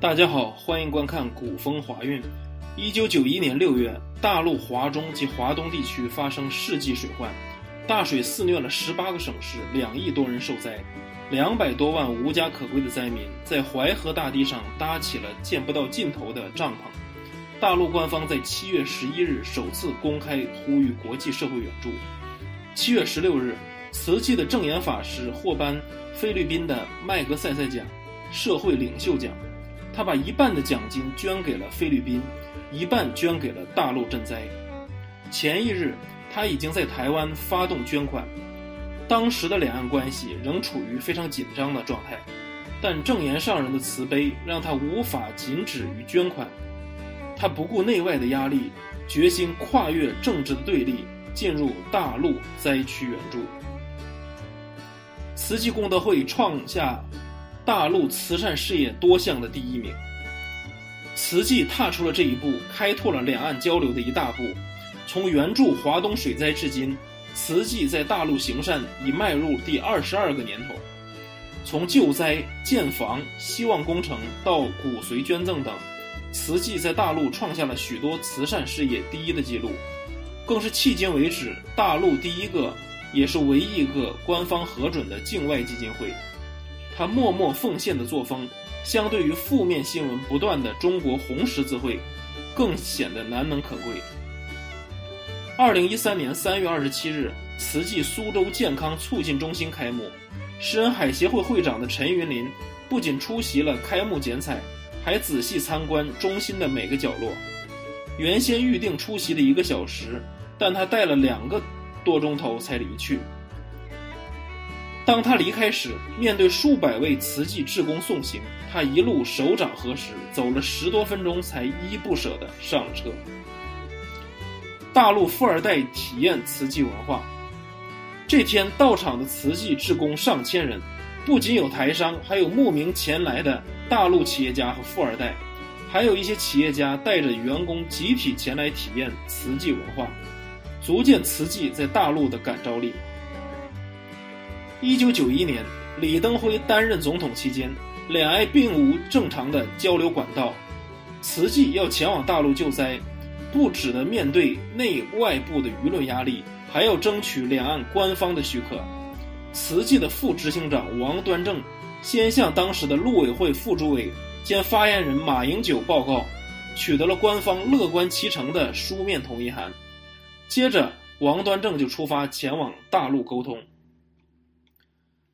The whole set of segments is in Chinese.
大家好，欢迎观看《古风华韵》。一九九一年六月，大陆华中及华东地区发生世纪水患，大水肆虐了十八个省市，两亿多人受灾，两百多万无家可归的灾民在淮河大堤上搭起了见不到尽头的帐篷。大陆官方在七月十一日首次公开呼吁国际社会援助。七月十六日，慈济的正言法师获颁菲律宾的麦格塞塞奖社会领袖奖。他把一半的奖金捐给了菲律宾，一半捐给了大陆赈灾。前一日，他已经在台湾发动捐款。当时的两岸关系仍处于非常紧张的状态，但正言上人的慈悲让他无法仅止于捐款。他不顾内外的压力，决心跨越政治的对立，进入大陆灾区援助。慈济功德会创下。大陆慈善事业多项的第一名，慈济踏出了这一步，开拓了两岸交流的一大步。从援助华东水灾至今，慈济在大陆行善已迈入第二十二个年头。从救灾、建房、希望工程到骨髓捐赠等，慈济在大陆创下了许多慈善事业第一的记录，更是迄今为止大陆第一个，也是唯一一个官方核准的境外基金会。他默默奉献的作风，相对于负面新闻不断的中国红十字会，更显得难能可贵。二零一三年三月二十七日，慈济苏州健康促进中心开幕，施恩海协会会长的陈云林不仅出席了开幕剪彩，还仔细参观中心的每个角落。原先预定出席的一个小时，但他带了两个多钟头才离去。当他离开时，面对数百位慈济志工送行，他一路手掌合十，走了十多分钟才依依不舍地上了车。大陆富二代体验慈济文化，这天到场的慈济志工上千人，不仅有台商，还有慕名前来的大陆企业家和富二代，还有一些企业家带着员工集体前来体验慈济文化，足见慈济在大陆的感召力。一九九一年，李登辉担任总统期间，两岸并无正常的交流管道。慈济要前往大陆救灾，不只得面对内外部的舆论压力，还要争取两岸官方的许可。慈济的副执行长王端正先向当时的陆委会副主委兼发言人马英九报告，取得了官方乐观其成的书面同意函。接着，王端正就出发前往大陆沟通。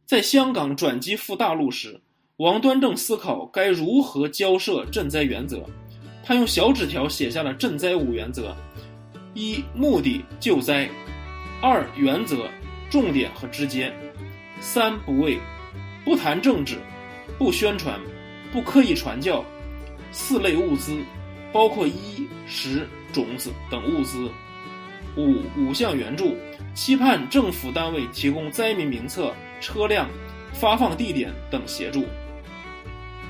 在香港转机赴大陆时，王端正思考该如何交涉赈灾原则。他用小纸条写下了赈灾五原则：一、目的救灾；二、原则重点和直接；三、不畏，不谈政治，不宣传，不刻意传教；四类物资，包括衣食种子等物资；五五项援助，期盼政府单位提供灾民名册。车辆、发放地点等协助。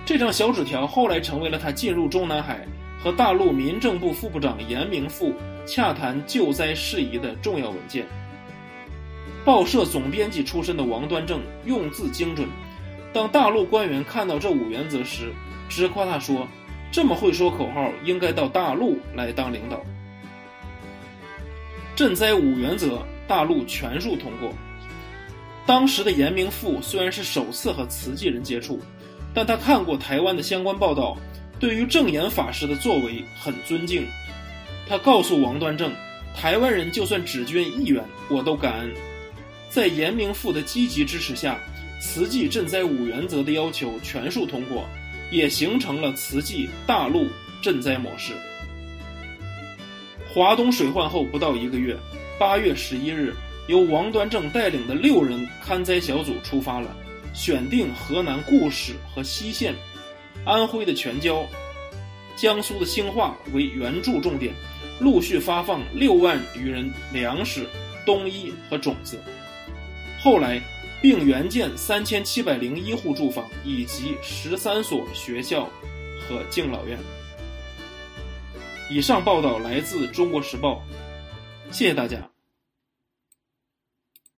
这张小纸条后来成为了他进入中南海和大陆民政部副部长严明富洽谈救灾事宜的重要文件。报社总编辑出身的王端正用字精准，当大陆官员看到这五原则时，直夸他说：“这么会说口号，应该到大陆来当领导。”赈灾五原则，大陆全数通过。当时的严明富虽然是首次和慈济人接触，但他看过台湾的相关报道，对于正言法师的作为很尊敬。他告诉王端正，台湾人就算只捐一元，我都感恩。在严明富的积极支持下，慈济赈灾五原则的要求全数通过，也形成了慈济大陆赈灾模式。华东水患后不到一个月，八月十一日。由王端正带领的六人勘灾小组出发了，选定河南固始和西县、安徽的全椒、江苏的兴化为援助重点，陆续发放六万余人粮食、冬衣和种子。后来，并援建三千七百零一户住房以及十三所学校和敬老院。以上报道来自《中国时报》，谢谢大家。